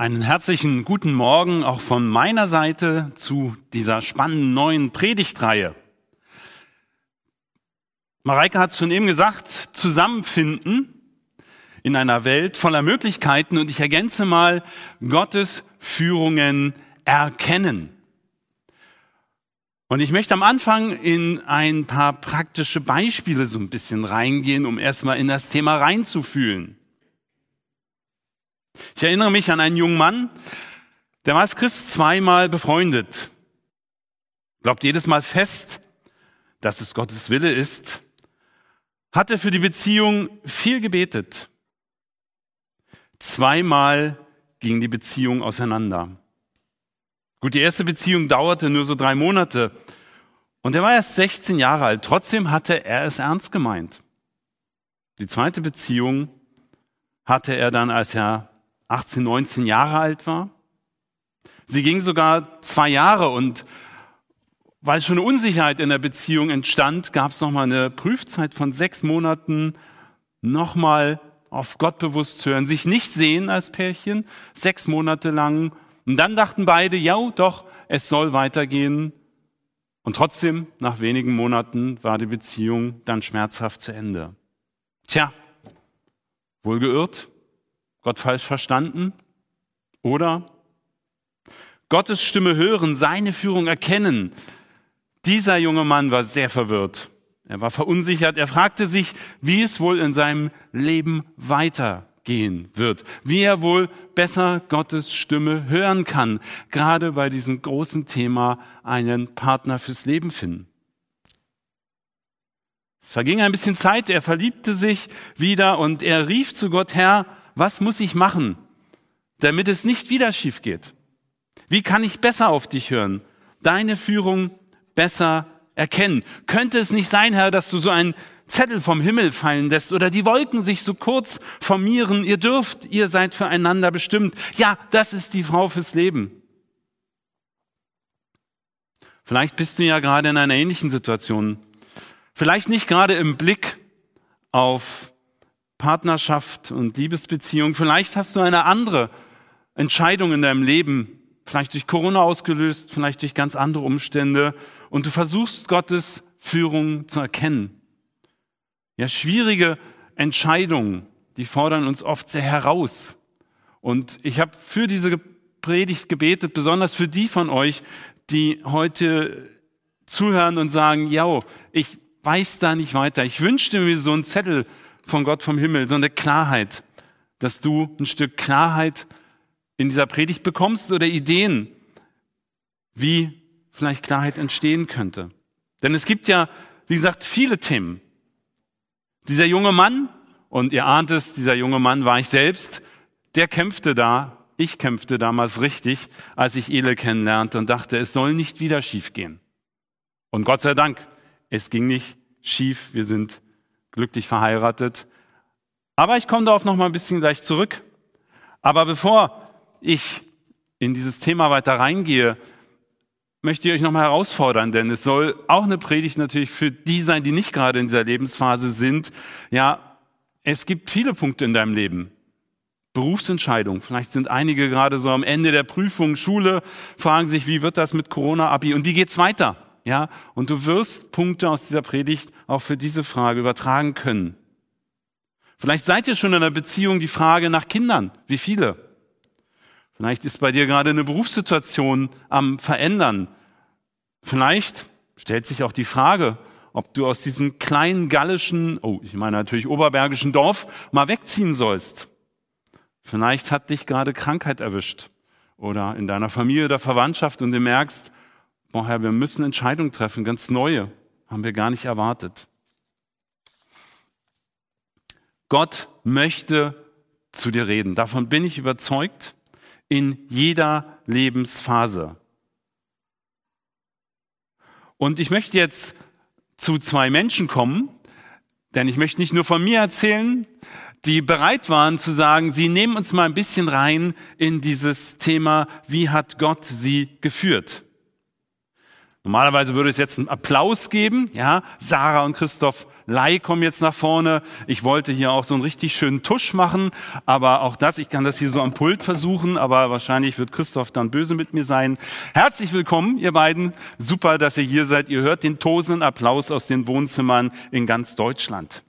Einen herzlichen guten Morgen auch von meiner Seite zu dieser spannenden neuen Predigtreihe. Mareike hat es schon eben gesagt, zusammenfinden in einer Welt voller Möglichkeiten und ich ergänze mal Gottes Führungen erkennen. Und ich möchte am Anfang in ein paar praktische Beispiele so ein bisschen reingehen, um erstmal in das Thema reinzufühlen. Ich erinnere mich an einen jungen Mann, der war als Christ zweimal befreundet. Glaubt jedes Mal fest, dass es Gottes Wille ist, hatte für die Beziehung viel gebetet. Zweimal ging die Beziehung auseinander. Gut, die erste Beziehung dauerte nur so drei Monate und er war erst 16 Jahre alt. Trotzdem hatte er es ernst gemeint. Die zweite Beziehung hatte er dann, als er 18, 19 Jahre alt war. Sie ging sogar zwei Jahre und weil schon eine Unsicherheit in der Beziehung entstand, gab es nochmal eine Prüfzeit von sechs Monaten, nochmal auf Gott bewusst hören, sich nicht sehen als Pärchen, sechs Monate lang. Und dann dachten beide, ja, doch, es soll weitergehen. Und trotzdem, nach wenigen Monaten war die Beziehung dann schmerzhaft zu Ende. Tja, wohl geirrt, Gott falsch verstanden? Oder Gottes Stimme hören, seine Führung erkennen. Dieser junge Mann war sehr verwirrt. Er war verunsichert. Er fragte sich, wie es wohl in seinem Leben weitergehen wird. Wie er wohl besser Gottes Stimme hören kann. Gerade bei diesem großen Thema einen Partner fürs Leben finden. Es verging ein bisschen Zeit. Er verliebte sich wieder und er rief zu Gott, Herr, was muss ich machen, damit es nicht wieder schief geht? Wie kann ich besser auf dich hören? Deine Führung besser erkennen. Könnte es nicht sein, Herr, dass du so einen Zettel vom Himmel fallen lässt oder die Wolken sich so kurz formieren? Ihr dürft, ihr seid füreinander bestimmt. Ja, das ist die Frau fürs Leben. Vielleicht bist du ja gerade in einer ähnlichen Situation. Vielleicht nicht gerade im Blick auf Partnerschaft und Liebesbeziehung. Vielleicht hast du eine andere Entscheidung in deinem Leben, vielleicht durch Corona ausgelöst, vielleicht durch ganz andere Umstände und du versuchst Gottes Führung zu erkennen. Ja, schwierige Entscheidungen, die fordern uns oft sehr heraus. Und ich habe für diese Predigt gebetet, besonders für die von euch, die heute zuhören und sagen, ja, ich weiß da nicht weiter. Ich wünschte mir so einen Zettel von Gott vom Himmel, so eine Klarheit, dass du ein Stück Klarheit in dieser Predigt bekommst oder Ideen, wie vielleicht Klarheit entstehen könnte. Denn es gibt ja, wie gesagt, viele Themen. Dieser junge Mann, und ihr ahnt es, dieser junge Mann war ich selbst, der kämpfte da, ich kämpfte damals richtig, als ich Ele kennenlernte und dachte, es soll nicht wieder schief gehen. Und Gott sei Dank, es ging nicht schief, wir sind glücklich verheiratet. Aber ich komme darauf noch mal ein bisschen gleich zurück. Aber bevor ich in dieses Thema weiter reingehe, möchte ich euch noch mal herausfordern, denn es soll auch eine Predigt natürlich für die sein, die nicht gerade in dieser Lebensphase sind. Ja, es gibt viele Punkte in deinem Leben. Berufsentscheidung. Vielleicht sind einige gerade so am Ende der Prüfung, Schule, fragen sich, wie wird das mit Corona-Abi und wie geht's weiter? Ja, und du wirst Punkte aus dieser Predigt auch für diese Frage übertragen können. Vielleicht seid ihr schon in einer Beziehung die Frage nach Kindern. Wie viele? Vielleicht ist bei dir gerade eine Berufssituation am Verändern. Vielleicht stellt sich auch die Frage, ob du aus diesem kleinen gallischen, oh, ich meine natürlich oberbergischen Dorf mal wegziehen sollst. Vielleicht hat dich gerade Krankheit erwischt oder in deiner Familie oder Verwandtschaft und du merkst, boah Herr, wir müssen Entscheidungen treffen, ganz neue, haben wir gar nicht erwartet. Gott möchte zu dir reden. Davon bin ich überzeugt in jeder Lebensphase. Und ich möchte jetzt zu zwei Menschen kommen, denn ich möchte nicht nur von mir erzählen, die bereit waren zu sagen, sie nehmen uns mal ein bisschen rein in dieses Thema, wie hat Gott sie geführt. Normalerweise würde es jetzt einen Applaus geben, ja. Sarah und Christoph Lai kommen jetzt nach vorne. Ich wollte hier auch so einen richtig schönen Tusch machen, aber auch das, ich kann das hier so am Pult versuchen, aber wahrscheinlich wird Christoph dann böse mit mir sein. Herzlich willkommen, ihr beiden. Super, dass ihr hier seid. Ihr hört den tosenden Applaus aus den Wohnzimmern in ganz Deutschland.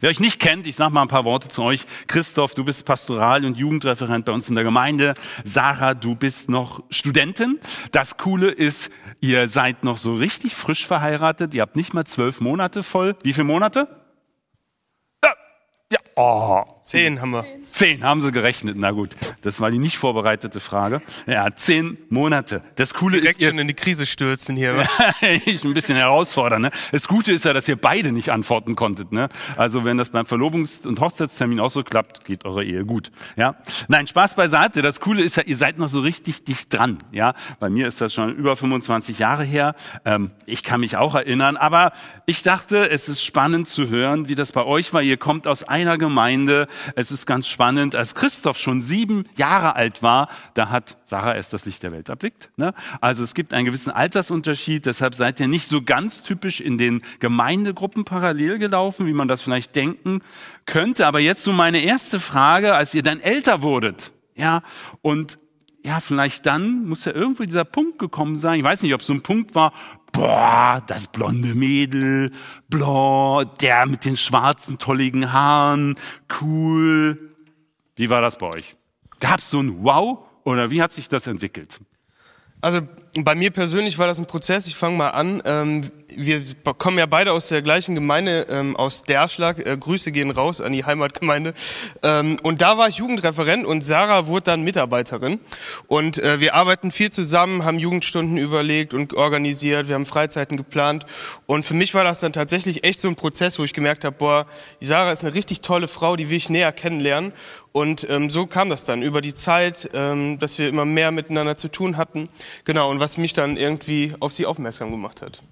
Wer euch nicht kennt, ich sage mal ein paar Worte zu euch. Christoph, du bist Pastoral- und Jugendreferent bei uns in der Gemeinde. Sarah, du bist noch Studentin. Das Coole ist, ihr seid noch so richtig frisch verheiratet. Ihr habt nicht mal zwölf Monate voll. Wie viele Monate? Oh. Zehn haben wir. Zehn haben sie gerechnet. Na gut, das war die nicht vorbereitete Frage. Ja, zehn Monate. Das Coole Direkt ist, ihr, schon in die Krise stürzen hier. ich ein bisschen herausfordern. Ne? Das Gute ist ja, dass ihr beide nicht antworten konntet. Ne? Also wenn das beim Verlobungs- und Hochzeitstermin auch so klappt, geht eure Ehe gut. Ja, nein, Spaß beiseite. Das Coole ist ja, ihr seid noch so richtig dicht dran. Ja, bei mir ist das schon über 25 Jahre her. Ähm, ich kann mich auch erinnern, aber ich dachte, es ist spannend zu hören, wie das bei euch war. Ihr kommt aus einer Gemeinde. Es ist ganz spannend. Als Christoph schon sieben Jahre alt war, da hat Sarah erst das Licht der Welt erblickt. Ne? Also es gibt einen gewissen Altersunterschied. Deshalb seid ihr nicht so ganz typisch in den Gemeindegruppen parallel gelaufen, wie man das vielleicht denken könnte. Aber jetzt so meine erste Frage, als ihr dann älter wurdet, ja, und ja, vielleicht dann muss ja irgendwo dieser Punkt gekommen sein. Ich weiß nicht, ob es so ein Punkt war, boah, das blonde Mädel, blond, der mit den schwarzen, tolligen Haaren, cool. Wie war das bei euch? Gab es so ein Wow oder wie hat sich das entwickelt? Also bei mir persönlich war das ein Prozess. Ich fange mal an. Ähm, wir kommen ja beide aus der gleichen Gemeinde, ähm, aus Derschlag. Äh, Grüße gehen raus an die Heimatgemeinde. Ähm, und da war ich Jugendreferent und Sarah wurde dann Mitarbeiterin. Und äh, wir arbeiten viel zusammen, haben Jugendstunden überlegt und organisiert. Wir haben Freizeiten geplant. Und für mich war das dann tatsächlich echt so ein Prozess, wo ich gemerkt habe, boah, Sarah ist eine richtig tolle Frau, die will ich näher kennenlernen. Und ähm, so kam das dann über die Zeit, ähm, dass wir immer mehr miteinander zu tun hatten. Genau, und was mich dann irgendwie auf sie aufmerksam gemacht hat.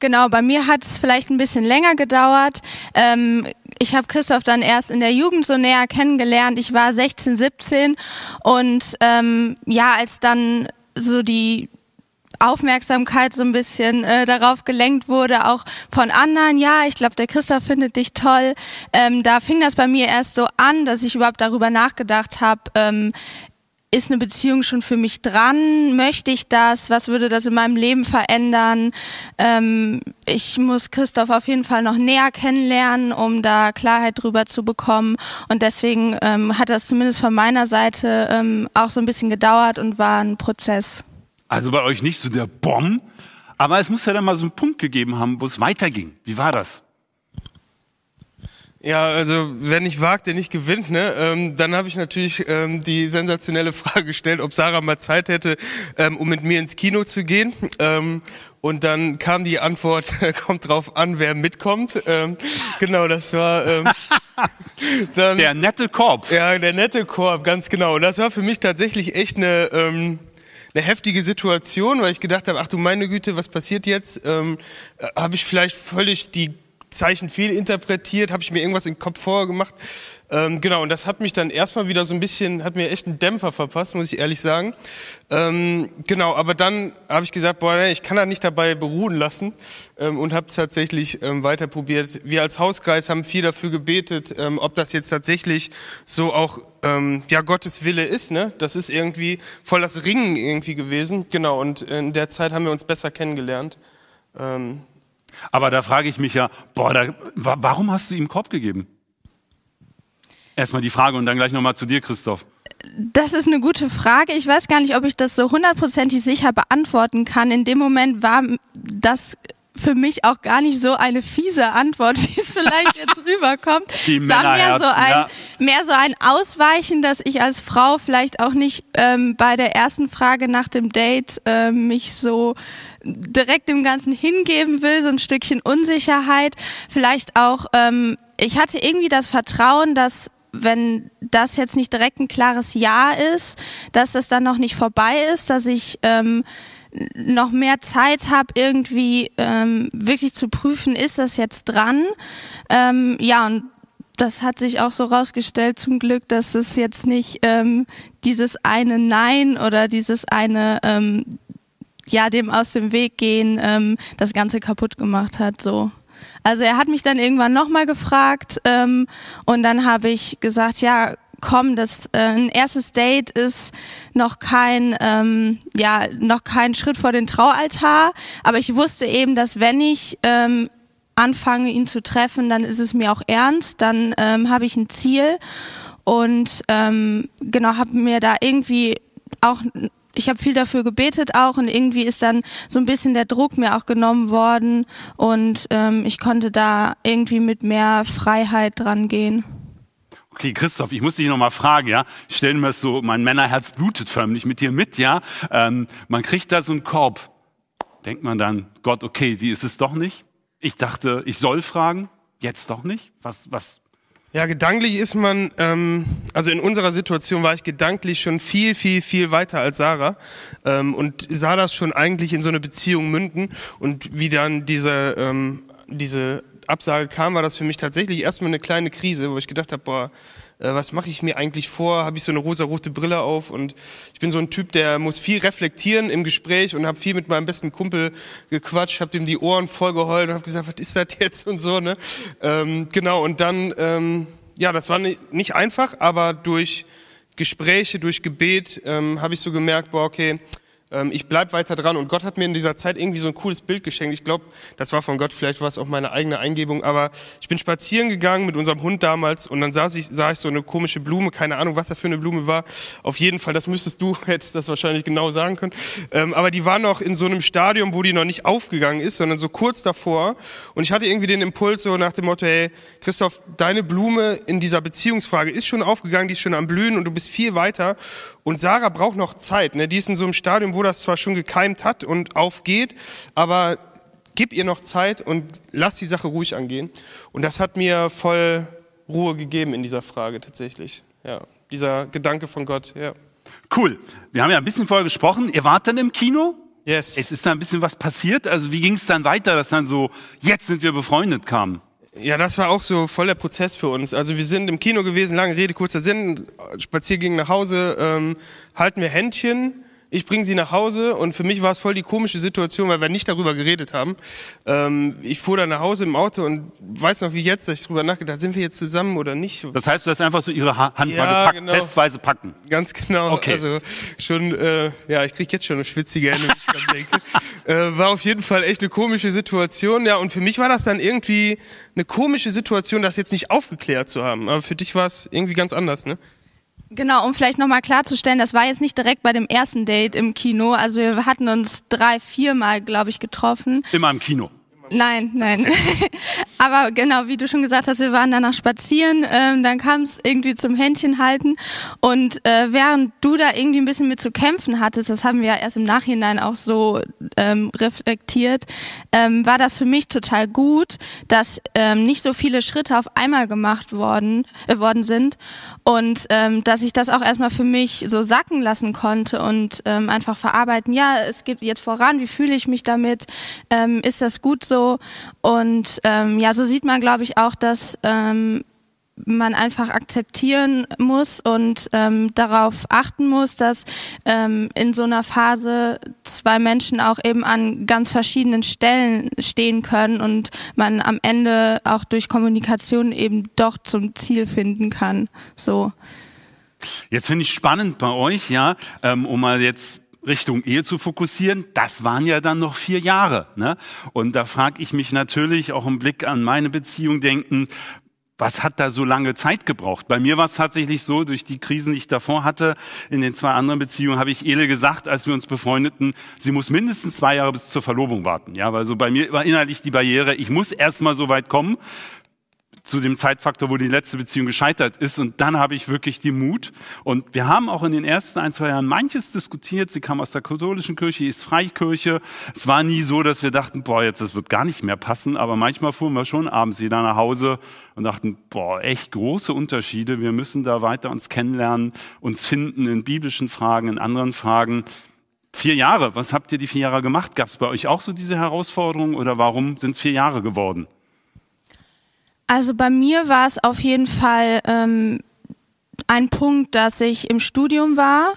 Genau, bei mir hat es vielleicht ein bisschen länger gedauert. Ähm, ich habe Christoph dann erst in der Jugend so näher kennengelernt. Ich war 16, 17 und ähm, ja, als dann so die Aufmerksamkeit so ein bisschen äh, darauf gelenkt wurde, auch von anderen, ja, ich glaube, der Christoph findet dich toll. Ähm, da fing das bei mir erst so an, dass ich überhaupt darüber nachgedacht habe, ähm, ist eine Beziehung schon für mich dran? Möchte ich das? Was würde das in meinem Leben verändern? Ähm, ich muss Christoph auf jeden Fall noch näher kennenlernen, um da Klarheit drüber zu bekommen. Und deswegen ähm, hat das zumindest von meiner Seite ähm, auch so ein bisschen gedauert und war ein Prozess. Also bei euch nicht so der Bomb, aber es muss ja dann mal so einen Punkt gegeben haben, wo es weiterging. Wie war das? Ja, also wer nicht wagt, der nicht gewinnt. Ne? Ähm, dann habe ich natürlich ähm, die sensationelle Frage gestellt, ob Sarah mal Zeit hätte, ähm, um mit mir ins Kino zu gehen. Ähm, und dann kam die Antwort, kommt drauf an, wer mitkommt. Ähm, genau, das war ähm, dann, der nette Korb. Ja, der nette Korb, ganz genau. Und das war für mich tatsächlich echt eine ähm, eine heftige Situation, weil ich gedacht habe, ach du meine Güte, was passiert jetzt? Ähm, äh, habe ich vielleicht völlig die Zeichen viel interpretiert, habe ich mir irgendwas im Kopf vorgemacht. Ähm, genau, und das hat mich dann erstmal wieder so ein bisschen, hat mir echt einen Dämpfer verpasst, muss ich ehrlich sagen. Ähm, genau, aber dann habe ich gesagt, boah, nee, ich kann da nicht dabei beruhen lassen ähm, und habe tatsächlich ähm, weiter probiert. Wir als Hauskreis haben viel dafür gebetet, ähm, ob das jetzt tatsächlich so auch ähm, ja Gottes Wille ist. Ne? Das ist irgendwie voll das Ringen irgendwie gewesen. Genau, und in der Zeit haben wir uns besser kennengelernt. Aber da frage ich mich ja, boah, da, warum hast du ihm Korb gegeben? Erstmal die Frage und dann gleich nochmal zu dir, Christoph. Das ist eine gute Frage. Ich weiß gar nicht, ob ich das so hundertprozentig sicher beantworten kann. In dem Moment war das für mich auch gar nicht so eine fiese Antwort, wie es vielleicht jetzt rüberkommt. Die es war mehr so ein ja. mehr so ein Ausweichen, dass ich als Frau vielleicht auch nicht ähm, bei der ersten Frage nach dem Date äh, mich so direkt dem Ganzen hingeben will, so ein Stückchen Unsicherheit, vielleicht auch ähm, ich hatte irgendwie das Vertrauen, dass wenn das jetzt nicht direkt ein klares Ja ist, dass das dann noch nicht vorbei ist, dass ich ähm, noch mehr Zeit habe, irgendwie ähm, wirklich zu prüfen, ist das jetzt dran? Ähm, ja, und das hat sich auch so rausgestellt zum Glück, dass es jetzt nicht ähm, dieses eine Nein oder dieses eine ähm, ja dem aus dem Weg gehen ähm, das Ganze kaputt gemacht hat. So. Also er hat mich dann irgendwann nochmal gefragt ähm, und dann habe ich gesagt, ja, komm, das äh, ein erstes Date ist noch kein ähm, ja noch kein Schritt vor den Traualtar, aber ich wusste eben, dass wenn ich ähm, anfange ihn zu treffen, dann ist es mir auch ernst, dann ähm, habe ich ein Ziel und ähm, genau habe mir da irgendwie auch ich habe viel dafür gebetet auch und irgendwie ist dann so ein bisschen der Druck mir auch genommen worden und ähm, ich konnte da irgendwie mit mehr Freiheit dran gehen. Okay, Christoph, ich muss dich noch mal fragen, ja. Ich stelle mir das so, mein Männerherz blutet förmlich mit dir mit, ja. Ähm, man kriegt da so einen Korb. Denkt man dann, Gott, okay, die ist es doch nicht. Ich dachte, ich soll fragen, jetzt doch nicht. Was, was, ja, gedanklich ist man, ähm, also in unserer Situation war ich gedanklich schon viel, viel, viel weiter als Sarah ähm, und sah das schon eigentlich in so eine Beziehung münden und wie dann diese, ähm, diese Absage kam, war das für mich tatsächlich erstmal eine kleine Krise, wo ich gedacht habe, boah, äh, was mache ich mir eigentlich vor? Habe ich so eine rosa-rote Brille auf? Und ich bin so ein Typ, der muss viel reflektieren im Gespräch und habe viel mit meinem besten Kumpel gequatscht, habe dem die Ohren voll geheult und habe gesagt, was ist das jetzt und so. Ne? Ähm, genau, und dann, ähm, ja, das war nicht einfach, aber durch Gespräche, durch Gebet ähm, habe ich so gemerkt, boah, okay, ich bleib weiter dran und Gott hat mir in dieser Zeit irgendwie so ein cooles Bild geschenkt. Ich glaube, das war von Gott, vielleicht war es auch meine eigene Eingebung, aber ich bin spazieren gegangen mit unserem Hund damals und dann sah ich, sah ich so eine komische Blume, keine Ahnung, was das für eine Blume war. Auf jeden Fall, das müsstest du jetzt das wahrscheinlich genau sagen können. Ähm, aber die war noch in so einem Stadium, wo die noch nicht aufgegangen ist, sondern so kurz davor. Und ich hatte irgendwie den Impuls so nach dem Motto, hey, Christoph, deine Blume in dieser Beziehungsfrage ist schon aufgegangen, die ist schon am Blühen und du bist viel weiter. Und Sarah braucht noch Zeit. Ne? Die ist in so einem Stadium, wo das zwar schon gekeimt hat und aufgeht, aber gib ihr noch Zeit und lass die Sache ruhig angehen. Und das hat mir voll Ruhe gegeben in dieser Frage tatsächlich. Ja, dieser Gedanke von Gott. Ja. Cool. Wir haben ja ein bisschen vorher gesprochen. Ihr wart dann im Kino? Yes. Es ist da ein bisschen was passiert. Also wie ging es dann weiter, dass dann so, jetzt sind wir befreundet kam? Ja, das war auch so voll der Prozess für uns. Also wir sind im Kino gewesen, lange Rede, kurzer Sinn, Spaziergang nach Hause, ähm, halten wir Händchen ich bringe sie nach Hause und für mich war es voll die komische Situation, weil wir nicht darüber geredet haben. Ähm, ich fuhr dann nach Hause im Auto und weiß noch wie jetzt, dass ich drüber nachgedacht, sind wir jetzt zusammen oder nicht? Das heißt, du hast einfach so ihre Hand ja, mal gepackt, genau. testweise packen. Ganz genau. Okay. Also schon, äh, ja, ich krieg jetzt schon eine schwitzige Hände, wenn ich dran denke. Äh, war auf jeden Fall echt eine komische Situation, ja. Und für mich war das dann irgendwie eine komische Situation, das jetzt nicht aufgeklärt zu haben. Aber für dich war es irgendwie ganz anders, ne? Genau, um vielleicht nochmal klarzustellen, das war jetzt nicht direkt bei dem ersten Date im Kino. Also wir hatten uns drei, viermal, glaube ich, getroffen. Immer im Kino. Nein, nein. Aber genau, wie du schon gesagt hast, wir waren danach spazieren, ähm, dann kam es irgendwie zum Händchen halten. Und äh, während du da irgendwie ein bisschen mit zu kämpfen hattest, das haben wir ja erst im Nachhinein auch so ähm, reflektiert, ähm, war das für mich total gut, dass ähm, nicht so viele Schritte auf einmal gemacht worden, äh, worden sind und ähm, dass ich das auch erstmal für mich so sacken lassen konnte und ähm, einfach verarbeiten, ja, es geht jetzt voran, wie fühle ich mich damit, ähm, ist das gut so, so. Und ähm, ja, so sieht man, glaube ich, auch, dass ähm, man einfach akzeptieren muss und ähm, darauf achten muss, dass ähm, in so einer Phase zwei Menschen auch eben an ganz verschiedenen Stellen stehen können und man am Ende auch durch Kommunikation eben doch zum Ziel finden kann. So. Jetzt finde ich spannend bei euch, ja, ähm, um mal jetzt Richtung Ehe zu fokussieren, das waren ja dann noch vier Jahre. Ne? Und da frage ich mich natürlich auch im Blick an meine Beziehung denken, was hat da so lange Zeit gebraucht? Bei mir war es tatsächlich so, durch die Krisen, die ich davor hatte, in den zwei anderen Beziehungen, habe ich Ele gesagt, als wir uns befreundeten, sie muss mindestens zwei Jahre bis zur Verlobung warten. Ja, weil so bei mir war innerlich die Barriere, ich muss erst mal so weit kommen, zu dem Zeitfaktor, wo die letzte Beziehung gescheitert ist. Und dann habe ich wirklich die Mut. Und wir haben auch in den ersten ein, zwei Jahren manches diskutiert. Sie kam aus der katholischen Kirche, ist Freikirche. Es war nie so, dass wir dachten, boah, jetzt das wird gar nicht mehr passen. Aber manchmal fuhren wir schon abends wieder nach Hause und dachten, boah, echt große Unterschiede. Wir müssen da weiter uns kennenlernen, uns finden in biblischen Fragen, in anderen Fragen. Vier Jahre, was habt ihr die vier Jahre gemacht? Gab es bei euch auch so diese Herausforderungen oder warum sind es vier Jahre geworden? Also bei mir war es auf jeden Fall ähm, ein Punkt, dass ich im Studium war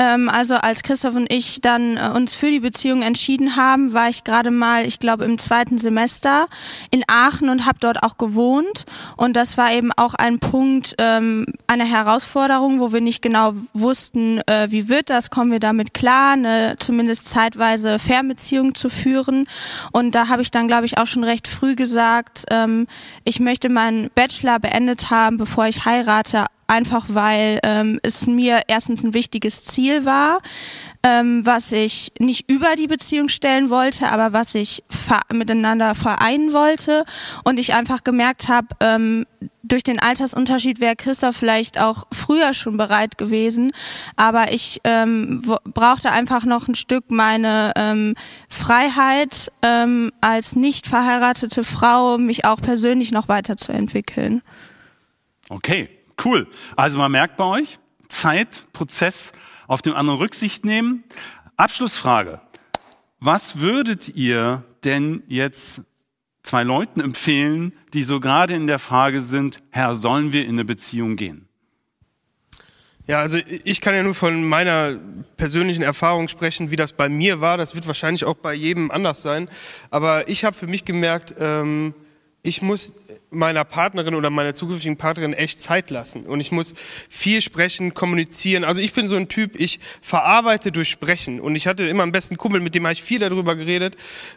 also als Christoph und ich dann äh, uns für die Beziehung entschieden haben, war ich gerade mal, ich glaube, im zweiten Semester in Aachen und habe dort auch gewohnt. Und das war eben auch ein Punkt, ähm, eine Herausforderung, wo wir nicht genau wussten, äh, wie wird das, kommen wir damit klar, eine zumindest zeitweise Fernbeziehung zu führen. Und da habe ich dann, glaube ich, auch schon recht früh gesagt, ähm, ich möchte meinen Bachelor beendet haben, bevor ich heirate, einfach weil ähm, es mir erstens ein wichtiges Ziel war, ähm, was ich nicht über die Beziehung stellen wollte, aber was ich miteinander vereinen wollte. Und ich einfach gemerkt habe, ähm, durch den Altersunterschied wäre Christoph vielleicht auch früher schon bereit gewesen, aber ich ähm, brauchte einfach noch ein Stück meine ähm, Freiheit ähm, als nicht verheiratete Frau, mich auch persönlich noch weiterzuentwickeln. Okay, Cool. Also man merkt bei euch, Zeit, Prozess, auf den anderen Rücksicht nehmen. Abschlussfrage. Was würdet ihr denn jetzt zwei Leuten empfehlen, die so gerade in der Frage sind, Herr, sollen wir in eine Beziehung gehen? Ja, also ich kann ja nur von meiner persönlichen Erfahrung sprechen, wie das bei mir war. Das wird wahrscheinlich auch bei jedem anders sein. Aber ich habe für mich gemerkt, ähm, ich muss meiner Partnerin oder meiner zukünftigen Partnerin echt Zeit lassen. Und ich muss viel sprechen, kommunizieren. Also ich bin so ein Typ, ich verarbeite durch Sprechen. Und ich hatte immer am besten Kumpel, mit dem habe ich viel darüber geredet.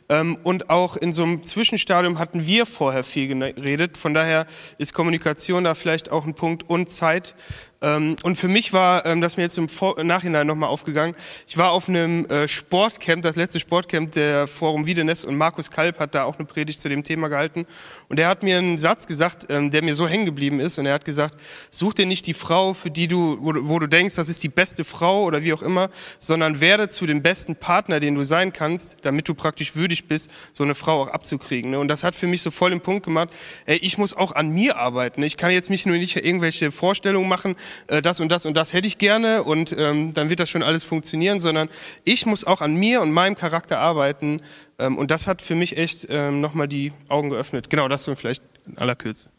Ähm, und auch in so einem Zwischenstadium hatten wir vorher viel geredet. Von daher ist Kommunikation da vielleicht auch ein Punkt und Zeit. Ähm, und für mich war, ähm, das mir jetzt im Nachhinein nochmal aufgegangen, ich war auf einem äh, Sportcamp, das letzte Sportcamp der Forum Wiedenes und Markus Kalb hat da auch eine Predigt zu dem Thema gehalten. Und er hat mir einen Satz gesagt, ähm, der mir so hängen geblieben ist. Und er hat gesagt, such dir nicht die Frau, für die du, wo, wo du denkst, das ist die beste Frau oder wie auch immer, sondern werde zu dem besten Partner, den du sein kannst, damit du praktisch würdig bist, so eine Frau auch abzukriegen. Ne? Und das hat für mich so voll den Punkt gemacht, ey, ich muss auch an mir arbeiten. Ich kann jetzt mich nur nicht irgendwelche Vorstellungen machen, äh, das und das und das hätte ich gerne und ähm, dann wird das schon alles funktionieren, sondern ich muss auch an mir und meinem Charakter arbeiten ähm, und das hat für mich echt ähm, nochmal die Augen geöffnet. Genau, das so vielleicht in aller Kürze.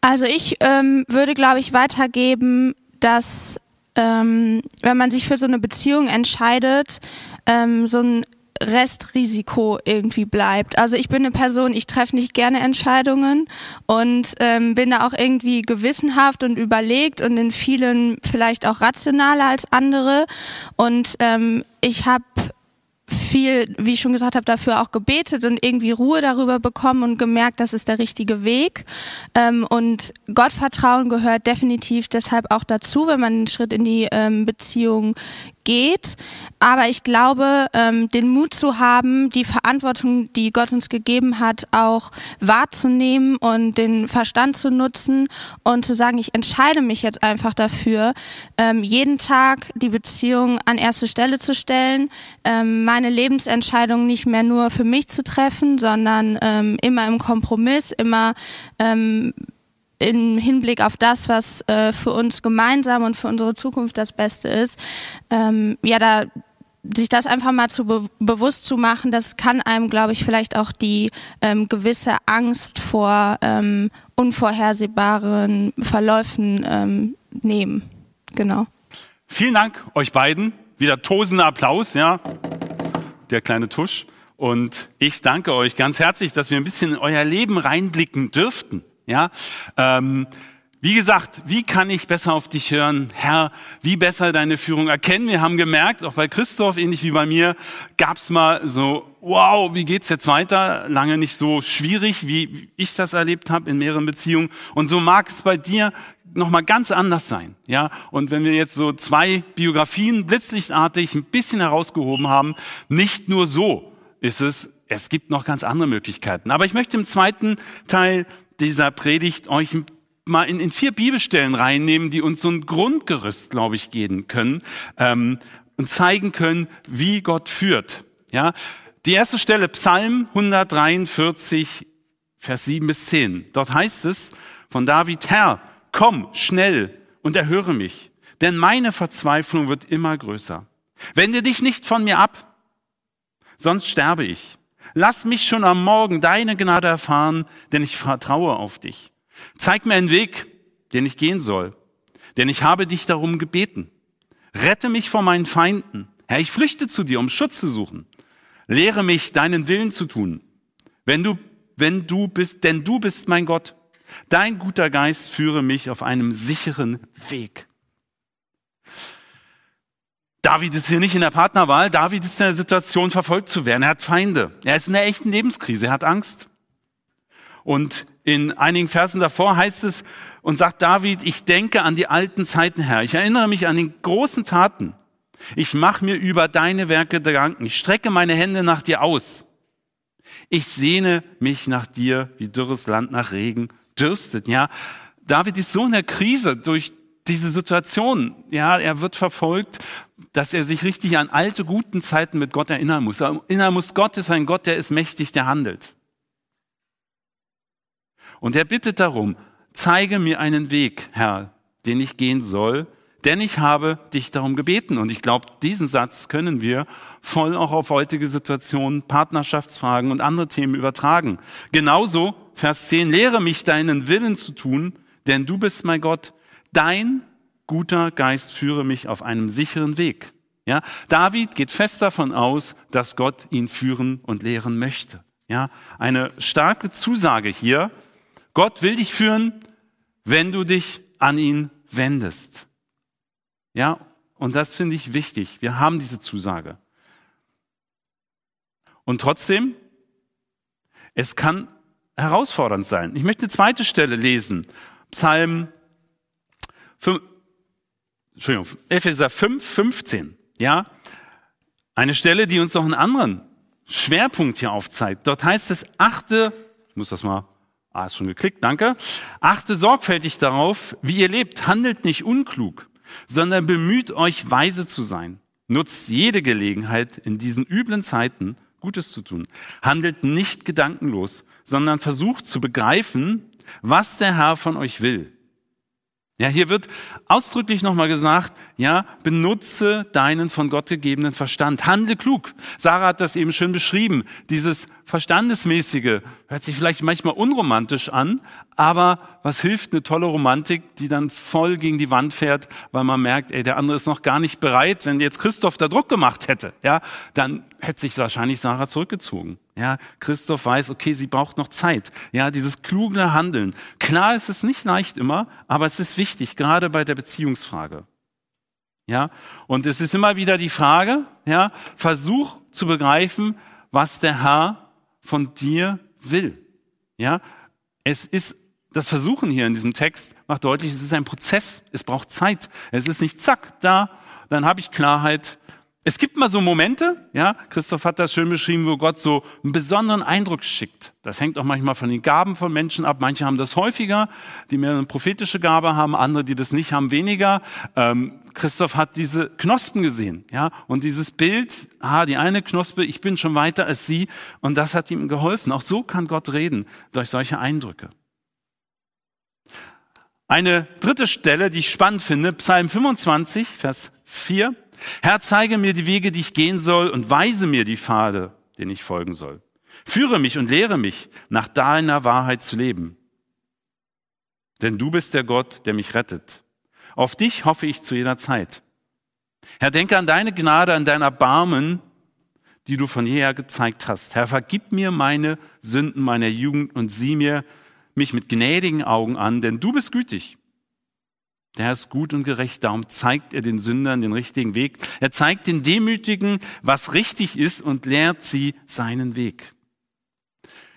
Also ich ähm, würde, glaube ich, weitergeben, dass ähm, wenn man sich für so eine Beziehung entscheidet, ähm, so ein Restrisiko irgendwie bleibt. Also ich bin eine Person, ich treffe nicht gerne Entscheidungen und ähm, bin da auch irgendwie gewissenhaft und überlegt und in vielen vielleicht auch rationaler als andere. Und ähm, ich habe viel, wie ich schon gesagt habe, dafür auch gebetet und irgendwie Ruhe darüber bekommen und gemerkt, das ist der richtige Weg. Ähm, und Gottvertrauen gehört definitiv deshalb auch dazu, wenn man einen Schritt in die ähm, Beziehung geht. Aber ich glaube, ähm, den Mut zu haben, die Verantwortung, die Gott uns gegeben hat, auch wahrzunehmen und den Verstand zu nutzen und zu sagen, ich entscheide mich jetzt einfach dafür, ähm, jeden Tag die Beziehung an erste Stelle zu stellen, ähm, meine Lebensentscheidung nicht mehr nur für mich zu treffen, sondern ähm, immer im Kompromiss, immer ähm, im Hinblick auf das, was äh, für uns gemeinsam und für unsere Zukunft das Beste ist, ähm, ja, da sich das einfach mal zu be bewusst zu machen, das kann einem, glaube ich, vielleicht auch die ähm, gewisse Angst vor ähm, unvorhersehbaren Verläufen ähm, nehmen. Genau. Vielen Dank euch beiden. Wieder tosender Applaus, ja. Der kleine Tusch. Und ich danke euch ganz herzlich, dass wir ein bisschen in euer Leben reinblicken dürften. Ja, ähm, wie gesagt, wie kann ich besser auf dich hören, Herr? Wie besser deine Führung erkennen? Wir haben gemerkt, auch bei Christoph, ähnlich wie bei mir, gab's mal so, wow, wie geht's jetzt weiter? Lange nicht so schwierig, wie ich das erlebt habe in mehreren Beziehungen. Und so mag es bei dir noch mal ganz anders sein, ja. Und wenn wir jetzt so zwei Biografien blitzlichtartig ein bisschen herausgehoben haben, nicht nur so ist es es gibt noch ganz andere Möglichkeiten. Aber ich möchte im zweiten Teil dieser Predigt euch mal in, in vier Bibelstellen reinnehmen, die uns so ein Grundgerüst, glaube ich, geben können ähm, und zeigen können, wie Gott führt. Ja, die erste Stelle Psalm 143, Vers 7 bis 10. Dort heißt es von David, Herr, komm schnell und erhöre mich, denn meine Verzweiflung wird immer größer. Wende dich nicht von mir ab, sonst sterbe ich. Lass mich schon am Morgen deine Gnade erfahren, denn ich vertraue auf dich. Zeig mir einen Weg, den ich gehen soll, denn ich habe dich darum gebeten. Rette mich vor meinen Feinden. Herr, ich flüchte zu dir, um Schutz zu suchen. Lehre mich, deinen Willen zu tun. Wenn du, wenn du bist, denn du bist mein Gott. Dein guter Geist führe mich auf einem sicheren Weg. David ist hier nicht in der Partnerwahl. David ist in der Situation, verfolgt zu werden. Er hat Feinde. Er ist in der echten Lebenskrise. Er hat Angst. Und in einigen Versen davor heißt es und sagt David, ich denke an die alten Zeiten, Herr. Ich erinnere mich an die großen Taten. Ich mache mir über deine Werke Gedanken. Ich strecke meine Hände nach dir aus. Ich sehne mich nach dir, wie dürres Land nach Regen dürstet. Ja, David ist so in der Krise durch diese Situation. Ja, er wird verfolgt, dass er sich richtig an alte guten Zeiten mit Gott erinnern muss. Erinnern muss, Gott ist ein Gott, der ist mächtig, der handelt. Und er bittet darum, zeige mir einen Weg, Herr, den ich gehen soll, denn ich habe dich darum gebeten. Und ich glaube, diesen Satz können wir voll auch auf heutige Situationen, Partnerschaftsfragen und andere Themen übertragen. Genauso, Vers 10, lehre mich deinen Willen zu tun, denn du bist mein Gott. Dein guter Geist führe mich auf einem sicheren Weg. Ja, David geht fest davon aus, dass Gott ihn führen und lehren möchte. Ja, eine starke Zusage hier. Gott will dich führen, wenn du dich an ihn wendest. Ja, und das finde ich wichtig. Wir haben diese Zusage. Und trotzdem, es kann herausfordernd sein. Ich möchte eine zweite Stelle lesen. Psalm 5, Entschuldigung, Epheser 5, 15. Ja, eine Stelle, die uns noch einen anderen Schwerpunkt hier aufzeigt. Dort heißt es, achte, ich muss das mal, ah, ist schon geklickt, danke. Achte sorgfältig darauf, wie ihr lebt. Handelt nicht unklug sondern bemüht euch, weise zu sein. Nutzt jede Gelegenheit, in diesen üblen Zeiten Gutes zu tun. Handelt nicht gedankenlos, sondern versucht zu begreifen, was der Herr von euch will. Ja, hier wird ausdrücklich nochmal gesagt, ja, benutze deinen von Gott gegebenen Verstand. Handle klug. Sarah hat das eben schön beschrieben. Dieses Verstandesmäßige hört sich vielleicht manchmal unromantisch an, aber was hilft eine tolle Romantik, die dann voll gegen die Wand fährt, weil man merkt, ey, der andere ist noch gar nicht bereit. Wenn jetzt Christoph da Druck gemacht hätte, ja, dann hätte sich wahrscheinlich Sarah zurückgezogen. Ja, Christoph weiß, okay, sie braucht noch Zeit. Ja, dieses kluge Handeln. Klar ist es nicht leicht immer, aber es ist wichtig, gerade bei der Beziehungsfrage. Ja, und es ist immer wieder die Frage, ja, versuch zu begreifen, was der Herr von dir will. Ja, es ist das Versuchen hier in diesem Text macht deutlich, es ist ein Prozess. Es braucht Zeit. Es ist nicht zack, da, dann habe ich Klarheit, es gibt mal so Momente, ja, Christoph hat das schön beschrieben, wo Gott so einen besonderen Eindruck schickt. Das hängt auch manchmal von den Gaben von Menschen ab. Manche haben das häufiger, die mehr eine prophetische Gabe haben, andere, die das nicht haben, weniger. Ähm, Christoph hat diese Knospen gesehen, ja, und dieses Bild, ah, die eine Knospe, ich bin schon weiter als sie, und das hat ihm geholfen. Auch so kann Gott reden, durch solche Eindrücke. Eine dritte Stelle, die ich spannend finde, Psalm 25, Vers 4. Herr, zeige mir die Wege, die ich gehen soll und weise mir die Pfade, den ich folgen soll. Führe mich und lehre mich, nach deiner Wahrheit zu leben. Denn du bist der Gott, der mich rettet. Auf dich hoffe ich zu jeder Zeit. Herr, denke an deine Gnade, an dein Erbarmen, die du von jeher gezeigt hast. Herr, vergib mir meine Sünden meiner Jugend und sieh mir mich mit gnädigen Augen an, denn du bist gütig der Herr ist gut und gerecht, darum zeigt er den Sündern den richtigen Weg. Er zeigt den Demütigen, was richtig ist und lehrt sie seinen Weg.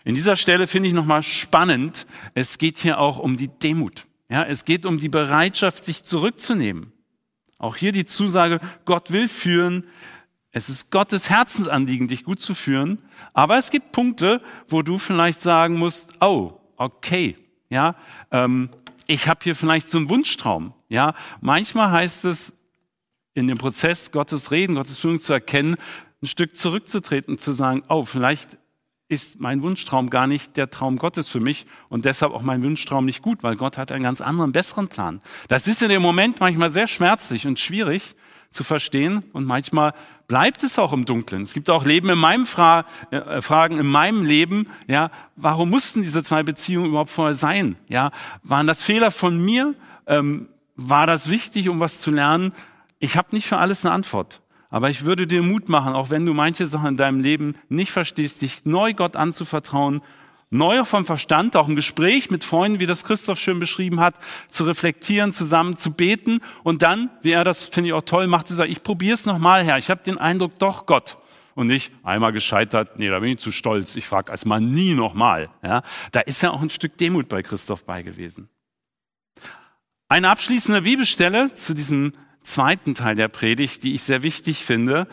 In dieser Stelle finde ich nochmal spannend, es geht hier auch um die Demut. Ja, es geht um die Bereitschaft, sich zurückzunehmen. Auch hier die Zusage, Gott will führen, Es ist Gottes Herzensanliegen, dich gut zu führen. Aber es gibt Punkte, wo du vielleicht sagen musst, oh, okay, ja, ähm, ich habe hier vielleicht so einen Wunschtraum. Ja, manchmal heißt es in dem Prozess Gottes Reden, Gottes Führung zu erkennen, ein Stück zurückzutreten, zu sagen, oh, vielleicht ist mein Wunschtraum gar nicht der Traum Gottes für mich und deshalb auch mein Wunschtraum nicht gut, weil Gott hat einen ganz anderen, besseren Plan. Das ist in dem Moment manchmal sehr schmerzlich und schwierig zu verstehen und manchmal bleibt es auch im Dunkeln. Es gibt auch Leben in meinem Fra äh, Fragen in meinem Leben, ja, warum mussten diese zwei Beziehungen überhaupt vorher sein? Ja, waren das Fehler von mir? Ähm, war das wichtig, um was zu lernen? Ich habe nicht für alles eine Antwort. Aber ich würde dir Mut machen, auch wenn du manche Sachen in deinem Leben nicht verstehst, dich neu Gott anzuvertrauen, neu vom Verstand, auch im Gespräch mit Freunden, wie das Christoph schön beschrieben hat, zu reflektieren, zusammen zu beten und dann, wie er das finde ich auch toll macht, zu sagen, ich probiere es nochmal her. Ich habe den Eindruck, doch Gott. Und nicht einmal gescheitert, nee, da bin ich zu stolz, ich frage erstmal nie nochmal. Ja, da ist ja auch ein Stück Demut bei Christoph bei gewesen. Eine abschließende Bibelstelle zu diesem zweiten Teil der Predigt, die ich sehr wichtig finde,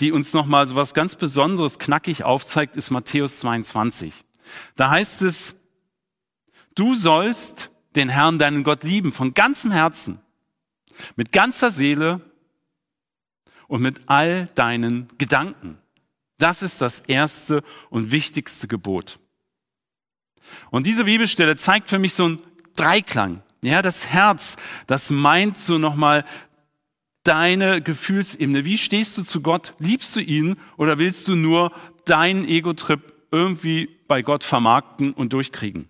die uns nochmal so was ganz Besonderes knackig aufzeigt, ist Matthäus 22. Da heißt es, du sollst den Herrn, deinen Gott lieben, von ganzem Herzen, mit ganzer Seele und mit all deinen Gedanken. Das ist das erste und wichtigste Gebot. Und diese Bibelstelle zeigt für mich so einen Dreiklang. Ja, das Herz, das meint so nochmal deine Gefühlsebene? Wie stehst du zu Gott? Liebst du ihn oder willst du nur deinen Ego-Trip irgendwie bei Gott vermarkten und durchkriegen?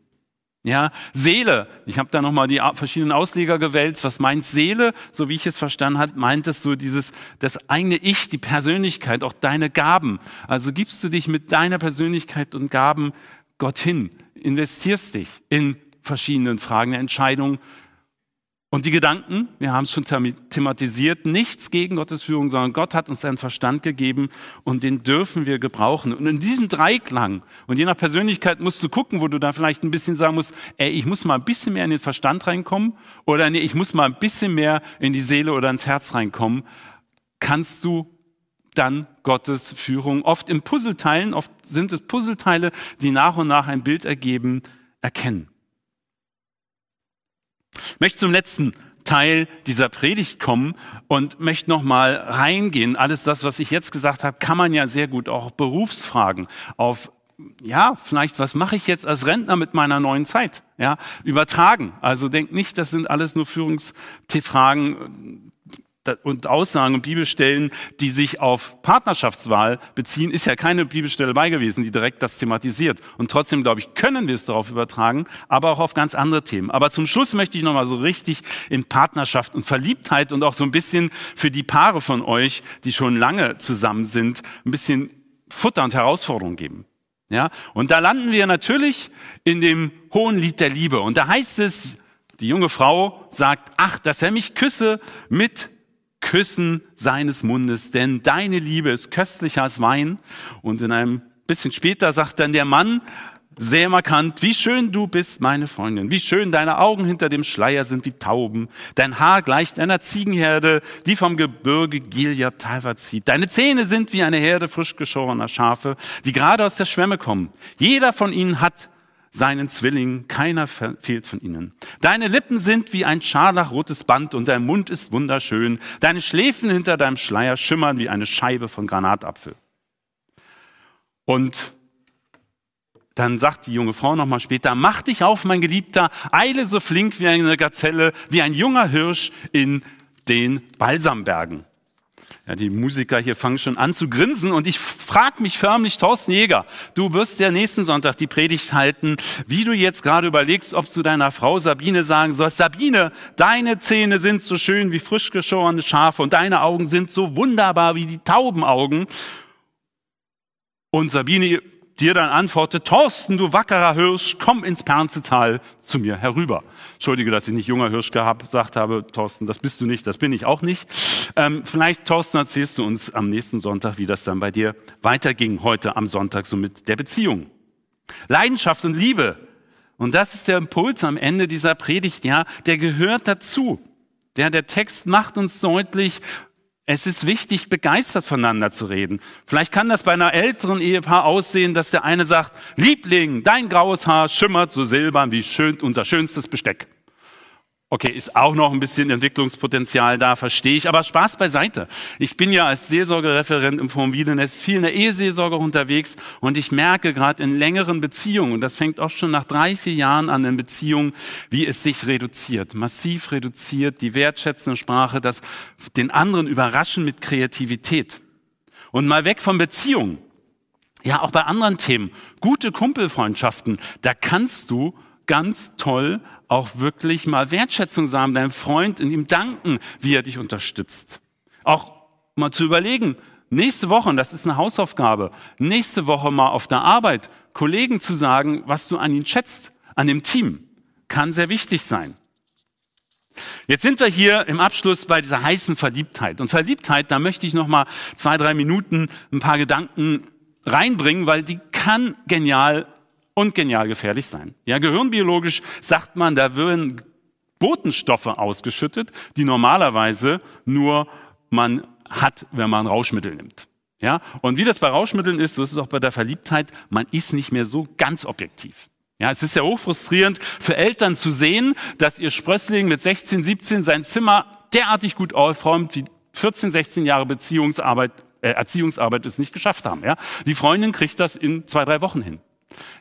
Ja, Seele. Ich habe da nochmal die verschiedenen Ausleger gewählt. Was meint Seele? So wie ich es verstanden habe, meint es so dieses, das eigene Ich, die Persönlichkeit, auch deine Gaben. Also gibst du dich mit deiner Persönlichkeit und Gaben Gott hin, investierst dich in verschiedenen Fragen der Entscheidung und die Gedanken, wir haben es schon thematisiert, nichts gegen Gottes Führung, sondern Gott hat uns seinen Verstand gegeben und den dürfen wir gebrauchen. Und in diesem Dreiklang, und je nach Persönlichkeit musst du gucken, wo du da vielleicht ein bisschen sagen musst, ey, ich muss mal ein bisschen mehr in den Verstand reinkommen oder nee, ich muss mal ein bisschen mehr in die Seele oder ins Herz reinkommen, kannst du dann Gottes Führung oft in Puzzleteilen, oft sind es Puzzleteile, die nach und nach ein Bild ergeben, erkennen. Ich möchte zum letzten Teil dieser Predigt kommen und möchte noch mal reingehen. Alles das, was ich jetzt gesagt habe, kann man ja sehr gut auch Berufsfragen, auf ja, vielleicht, was mache ich jetzt als Rentner mit meiner neuen Zeit? Ja, übertragen. Also denk nicht, das sind alles nur Führungsfragen, und Aussagen und Bibelstellen, die sich auf Partnerschaftswahl beziehen, ist ja keine Bibelstelle bei gewesen, die direkt das thematisiert. Und trotzdem, glaube ich, können wir es darauf übertragen, aber auch auf ganz andere Themen. Aber zum Schluss möchte ich nochmal so richtig in Partnerschaft und Verliebtheit und auch so ein bisschen für die Paare von euch, die schon lange zusammen sind, ein bisschen Futter und Herausforderung geben. Ja, und da landen wir natürlich in dem hohen Lied der Liebe. Und da heißt es, die junge Frau sagt, ach, dass er mich küsse mit Küssen seines Mundes, denn deine Liebe ist köstlicher als Wein. Und in einem bisschen später sagt dann der Mann, sehr markant, wie schön du bist, meine Freundin, wie schön deine Augen hinter dem Schleier sind wie Tauben, dein Haar gleicht einer Ziegenherde, die vom Gebirge Gilead talwärts zieht. Deine Zähne sind wie eine Herde frisch geschorener Schafe, die gerade aus der Schwemme kommen. Jeder von ihnen hat seinen Zwilling, keiner fehlt von ihnen. Deine Lippen sind wie ein scharlachrotes Band und dein Mund ist wunderschön. Deine Schläfen hinter deinem Schleier schimmern wie eine Scheibe von Granatapfel. Und dann sagt die junge Frau nochmal später, mach dich auf, mein Geliebter, eile so flink wie eine Gazelle, wie ein junger Hirsch in den Balsambergen. Ja, die Musiker hier fangen schon an zu grinsen und ich frage mich förmlich, Thorsten Jäger, du wirst ja nächsten Sonntag die Predigt halten, wie du jetzt gerade überlegst, ob du deiner Frau Sabine sagen sollst, Sabine, deine Zähne sind so schön wie frisch geschorene Schafe und deine Augen sind so wunderbar wie die Taubenaugen. Und Sabine dir dann antwortet, Thorsten, du wackerer Hirsch, komm ins Pernzetal zu mir herüber. Entschuldige, dass ich nicht junger Hirsch gesagt habe, Thorsten, das bist du nicht, das bin ich auch nicht. Ähm, vielleicht, Thorsten, erzählst du uns am nächsten Sonntag, wie das dann bei dir weiterging, heute am Sonntag, so mit der Beziehung. Leidenschaft und Liebe. Und das ist der Impuls am Ende dieser Predigt, ja, der gehört dazu. Der, der Text macht uns deutlich, Es ist wichtig, begeistert voneinander zu reden. Vielleicht kann das bei einer älteren Ehepaar aussehen, dass der eine sagt, Liebling, dein graues Haar schimmert so silbern wie schön, unser schönstes Besteck. Okay, ist auch noch ein bisschen Entwicklungspotenzial da, verstehe ich, aber Spaß beiseite. Ich bin ja als Seelsorgereferent im Forum Wiedenest viel in der Eheseelsorge unterwegs und ich merke gerade in längeren Beziehungen, und das fängt auch schon nach drei, vier Jahren an in Beziehungen, wie es sich reduziert, massiv reduziert, die wertschätzende Sprache, das den anderen überraschen mit Kreativität. Und mal weg von Beziehungen. Ja, auch bei anderen Themen. Gute Kumpelfreundschaften, da kannst du ganz toll auch wirklich mal Wertschätzung sagen, deinem Freund und ihm danken, wie er dich unterstützt. Auch mal zu überlegen, nächste Woche, und das ist eine Hausaufgabe, nächste Woche mal auf der Arbeit Kollegen zu sagen, was du an ihn schätzt, an dem Team, kann sehr wichtig sein. Jetzt sind wir hier im Abschluss bei dieser heißen Verliebtheit. Und Verliebtheit, da möchte ich noch mal zwei, drei Minuten ein paar Gedanken reinbringen, weil die kann genial und genial gefährlich sein. Ja, gehirnbiologisch sagt man, da würden Botenstoffe ausgeschüttet, die normalerweise nur man hat, wenn man Rauschmittel nimmt. Ja, und wie das bei Rauschmitteln ist, so ist es auch bei der Verliebtheit, man ist nicht mehr so ganz objektiv. Ja, es ist ja hochfrustrierend für Eltern zu sehen, dass ihr Sprössling mit 16, 17 sein Zimmer derartig gut aufräumt, wie 14, 16 Jahre Beziehungsarbeit, äh, Erziehungsarbeit es nicht geschafft haben. Ja, die Freundin kriegt das in zwei, drei Wochen hin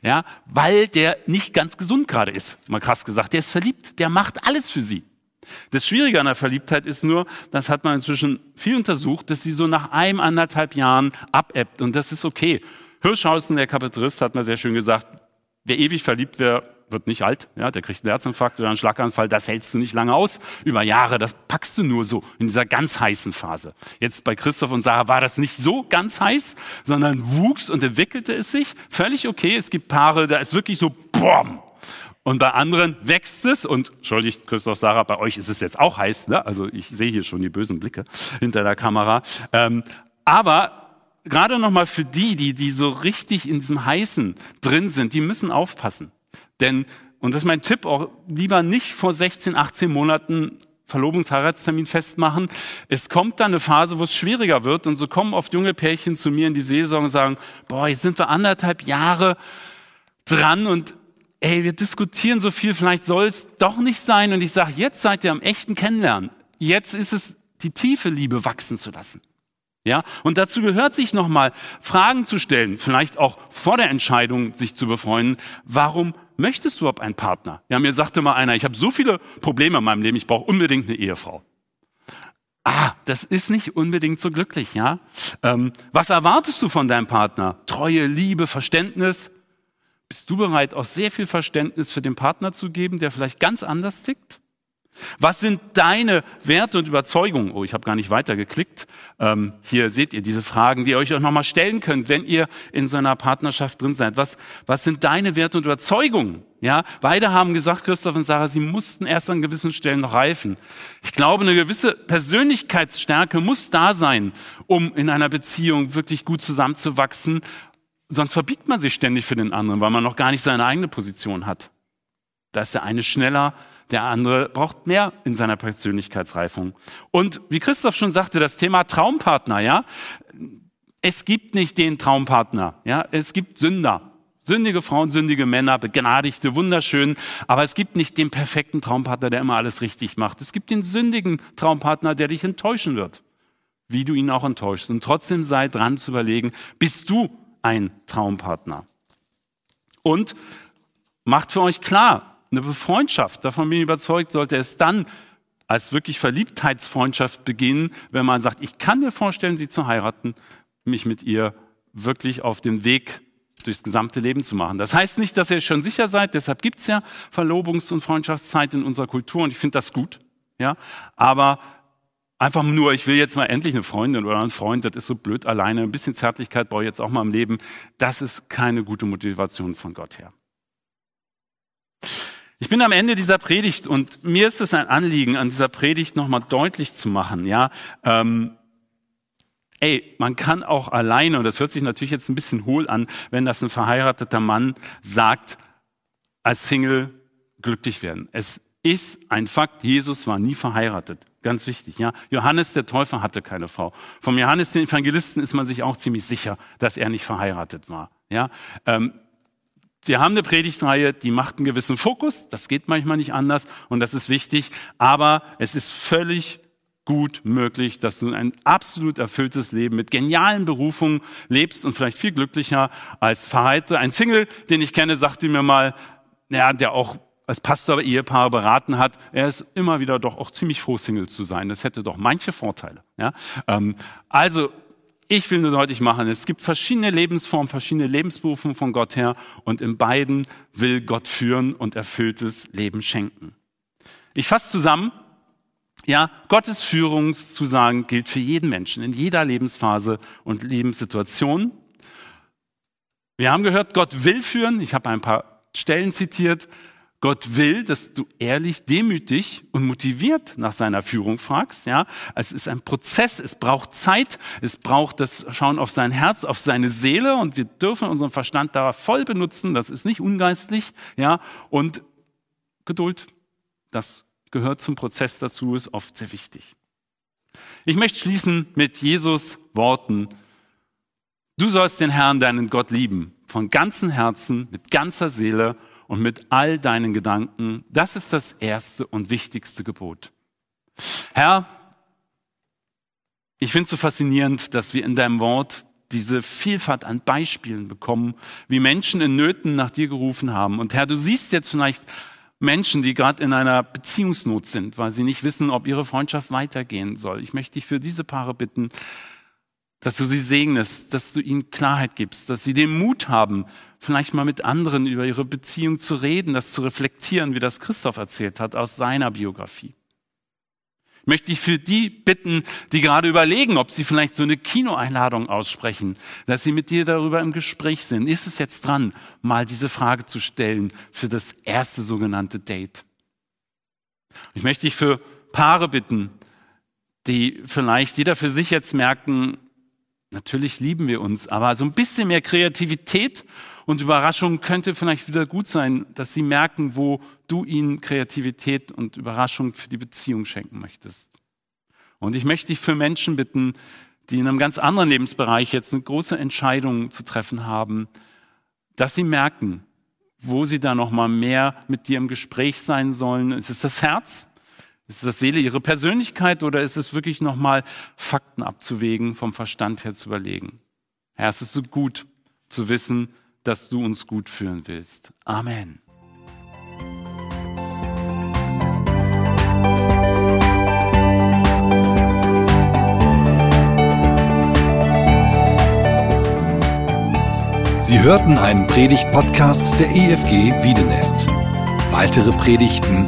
ja, weil der nicht ganz gesund gerade ist, mal krass gesagt. Der ist verliebt, der macht alles für sie. Das Schwierige an der Verliebtheit ist nur, das hat man inzwischen viel untersucht, dass sie so nach einem, anderthalb Jahren abebbt und das ist okay. Hirschhausen, der Kapitalist, hat mal sehr schön gesagt, wer ewig verliebt wäre, wird nicht alt, ja, der kriegt einen Herzinfarkt oder einen Schlaganfall, das hältst du nicht lange aus über Jahre, das packst du nur so in dieser ganz heißen Phase. Jetzt bei Christoph und Sarah war das nicht so ganz heiß, sondern wuchs und entwickelte es sich, völlig okay. Es gibt Paare, da ist wirklich so, boom, und bei anderen wächst es und entschuldigt Christoph Sarah, bei euch ist es jetzt auch heiß, ne? also ich sehe hier schon die bösen Blicke hinter der Kamera. Ähm, aber gerade nochmal für die, die, die so richtig in diesem Heißen drin sind, die müssen aufpassen. Denn, und das ist mein Tipp, auch lieber nicht vor 16, 18 Monaten Verlobungsheiratstermin festmachen. Es kommt dann eine Phase, wo es schwieriger wird und so kommen oft junge Pärchen zu mir in die Saison und sagen, boah, jetzt sind wir anderthalb Jahre dran und ey, wir diskutieren so viel, vielleicht soll es doch nicht sein und ich sage, jetzt seid ihr am echten Kennenlernen. Jetzt ist es die tiefe Liebe wachsen zu lassen. Ja, und dazu gehört sich nochmal Fragen zu stellen, vielleicht auch vor der Entscheidung sich zu befreunden. Warum möchtest du überhaupt einen Partner? Ja, mir sagte mal einer, ich habe so viele Probleme in meinem Leben, ich brauche unbedingt eine Ehefrau. Ah, das ist nicht unbedingt so glücklich, ja? Ähm, was erwartest du von deinem Partner? Treue, Liebe, Verständnis? Bist du bereit, auch sehr viel Verständnis für den Partner zu geben, der vielleicht ganz anders tickt? Was sind deine Werte und Überzeugungen? Oh, ich habe gar nicht weitergeklickt. Ähm, hier seht ihr diese Fragen, die ihr euch auch nochmal stellen könnt, wenn ihr in so einer Partnerschaft drin seid. Was, was sind deine Werte und Überzeugungen? Ja, beide haben gesagt, Christoph und Sarah, sie mussten erst an gewissen Stellen noch reifen. Ich glaube, eine gewisse Persönlichkeitsstärke muss da sein, um in einer Beziehung wirklich gut zusammenzuwachsen. Sonst verbiegt man sich ständig für den anderen, weil man noch gar nicht seine eigene Position hat. Da ist der eine schneller, der andere braucht mehr in seiner Persönlichkeitsreifung. Und wie Christoph schon sagte, das Thema Traumpartner, ja. Es gibt nicht den Traumpartner, ja. Es gibt Sünder. Sündige Frauen, sündige Männer, begnadigte, wunderschön. Aber es gibt nicht den perfekten Traumpartner, der immer alles richtig macht. Es gibt den sündigen Traumpartner, der dich enttäuschen wird. Wie du ihn auch enttäuschst. Und trotzdem sei dran zu überlegen, bist du ein Traumpartner? Und macht für euch klar, eine Freundschaft, davon bin ich überzeugt, sollte es dann als wirklich Verliebtheitsfreundschaft beginnen, wenn man sagt, ich kann mir vorstellen, sie zu heiraten, mich mit ihr wirklich auf den Weg durchs gesamte Leben zu machen. Das heißt nicht, dass ihr schon sicher seid, deshalb gibt's ja Verlobungs- und Freundschaftszeit in unserer Kultur und ich finde das gut. Ja? Aber einfach nur, ich will jetzt mal endlich eine Freundin oder einen Freund, das ist so blöd alleine, ein bisschen Zärtlichkeit brauche ich jetzt auch mal im Leben, das ist keine gute Motivation von Gott her. Ich bin am Ende dieser Predigt und mir ist es ein Anliegen, an dieser Predigt nochmal deutlich zu machen, ja, ähm, ey, man kann auch alleine, und das hört sich natürlich jetzt ein bisschen hohl an, wenn das ein verheirateter Mann sagt, als Single glücklich werden. Es ist ein Fakt. Jesus war nie verheiratet. Ganz wichtig, ja. Johannes der Täufer hatte keine Frau. Vom Johannes den Evangelisten ist man sich auch ziemlich sicher, dass er nicht verheiratet war, ja. Ähm, wir haben eine Predigtreihe, die macht einen gewissen Fokus. Das geht manchmal nicht anders und das ist wichtig. Aber es ist völlig gut möglich, dass du ein absolut erfülltes Leben mit genialen Berufungen lebst und vielleicht viel glücklicher als verheilte. Ein Single, den ich kenne, sagte mir mal, ja, der auch als Pastor Ehepaare beraten hat, er ist immer wieder doch auch ziemlich froh, Single zu sein. Das hätte doch manche Vorteile. Ja? Ähm, also ich will nur deutlich machen, es gibt verschiedene Lebensformen, verschiedene Lebensberufe von Gott her und in beiden will Gott führen und erfülltes Leben schenken. Ich fasse zusammen, ja, Gottes Führungszusagen gilt für jeden Menschen in jeder Lebensphase und Lebenssituation. Wir haben gehört, Gott will führen. Ich habe ein paar Stellen zitiert. Gott will, dass du ehrlich, demütig und motiviert nach seiner Führung fragst. Ja, es ist ein Prozess. Es braucht Zeit. Es braucht das Schauen auf sein Herz, auf seine Seele. Und wir dürfen unseren Verstand da voll benutzen. Das ist nicht ungeistlich. Ja, und Geduld. Das gehört zum Prozess dazu, ist oft sehr wichtig. Ich möchte schließen mit Jesus Worten. Du sollst den Herrn, deinen Gott lieben, von ganzem Herzen, mit ganzer Seele und mit all deinen Gedanken. Das ist das erste und wichtigste Gebot. Herr, ich finde es so faszinierend, dass wir in deinem Wort diese Vielfalt an Beispielen bekommen, wie Menschen in Nöten nach dir gerufen haben. Und Herr, du siehst jetzt vielleicht Menschen, die gerade in einer Beziehungsnot sind, weil sie nicht wissen, ob ihre Freundschaft weitergehen soll. Ich möchte dich für diese Paare bitten, dass du sie segnest, dass du ihnen Klarheit gibst, dass sie den Mut haben, vielleicht mal mit anderen über ihre Beziehung zu reden, das zu reflektieren, wie das Christoph erzählt hat aus seiner Biografie. Ich möchte ich für die bitten, die gerade überlegen, ob sie vielleicht so eine Kinoeinladung aussprechen, dass sie mit dir darüber im Gespräch sind. Ist es jetzt dran, mal diese Frage zu stellen für das erste sogenannte Date? Ich möchte dich für Paare bitten, die vielleicht jeder für sich jetzt merken, natürlich lieben wir uns, aber so ein bisschen mehr Kreativität und Überraschung könnte vielleicht wieder gut sein, dass sie merken, wo du ihnen Kreativität und Überraschung für die Beziehung schenken möchtest. Und ich möchte dich für Menschen bitten, die in einem ganz anderen Lebensbereich jetzt eine große Entscheidung zu treffen haben, dass sie merken, wo sie da noch mal mehr mit dir im Gespräch sein sollen. Ist es das Herz? Ist das Seele, ihre Persönlichkeit oder ist es wirklich noch mal Fakten abzuwägen, vom Verstand her zu überlegen? Herr, es ist so gut zu wissen, dass du uns gut führen willst. Amen. Sie hörten einen Predigt-Podcast der EFG Wiedenest. Weitere Predigten,